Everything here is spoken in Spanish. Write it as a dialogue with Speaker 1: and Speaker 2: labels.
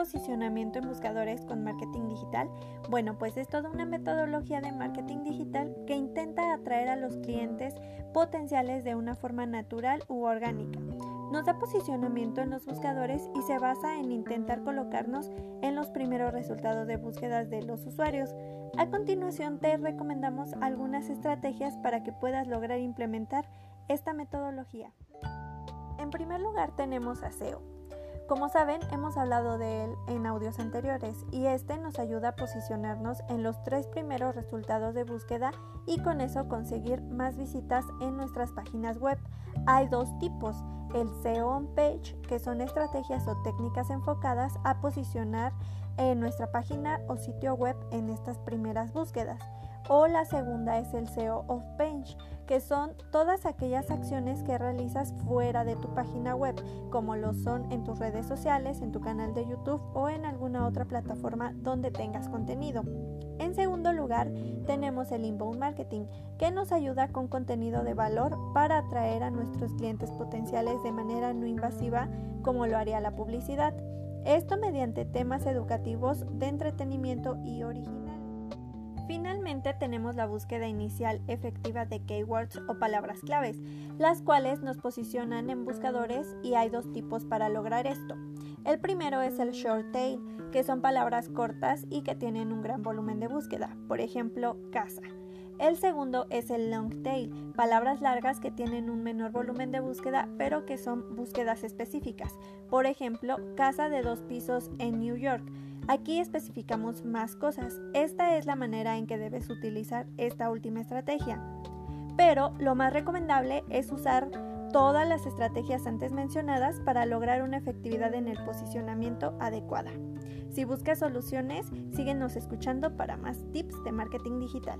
Speaker 1: posicionamiento en buscadores con marketing digital? Bueno, pues es toda una metodología de marketing digital que intenta atraer a los clientes potenciales de una forma natural u orgánica. Nos da posicionamiento en los buscadores y se basa en intentar colocarnos en los primeros resultados de búsquedas de los usuarios. A continuación te recomendamos algunas estrategias para que puedas lograr implementar esta metodología. En primer lugar tenemos a SEO. Como saben, hemos hablado de él en audios anteriores y este nos ayuda a posicionarnos en los tres primeros resultados de búsqueda y con eso conseguir más visitas en nuestras páginas web. Hay dos tipos, el SEO on page, que son estrategias o técnicas enfocadas a posicionar en nuestra página o sitio web en estas primeras búsquedas. O la segunda es el SEO off page, que son todas aquellas acciones que realizas fuera de tu página web, como lo son en tus redes sociales, en tu canal de YouTube o en alguna otra plataforma donde tengas contenido. En segundo lugar, tenemos el inbound marketing, que nos ayuda con contenido de valor para atraer a nuestros clientes potenciales de manera no invasiva como lo haría la publicidad. Esto mediante temas educativos de entretenimiento y original. Finalmente tenemos la búsqueda inicial efectiva de keywords o palabras claves, las cuales nos posicionan en buscadores y hay dos tipos para lograr esto. El primero es el short tail, que son palabras cortas y que tienen un gran volumen de búsqueda, por ejemplo, casa. El segundo es el long tail, palabras largas que tienen un menor volumen de búsqueda pero que son búsquedas específicas. Por ejemplo, casa de dos pisos en New York. Aquí especificamos más cosas. Esta es la manera en que debes utilizar esta última estrategia. Pero lo más recomendable es usar todas las estrategias antes mencionadas para lograr una efectividad en el posicionamiento adecuada. Si buscas soluciones, síguenos escuchando para más tips de marketing digital.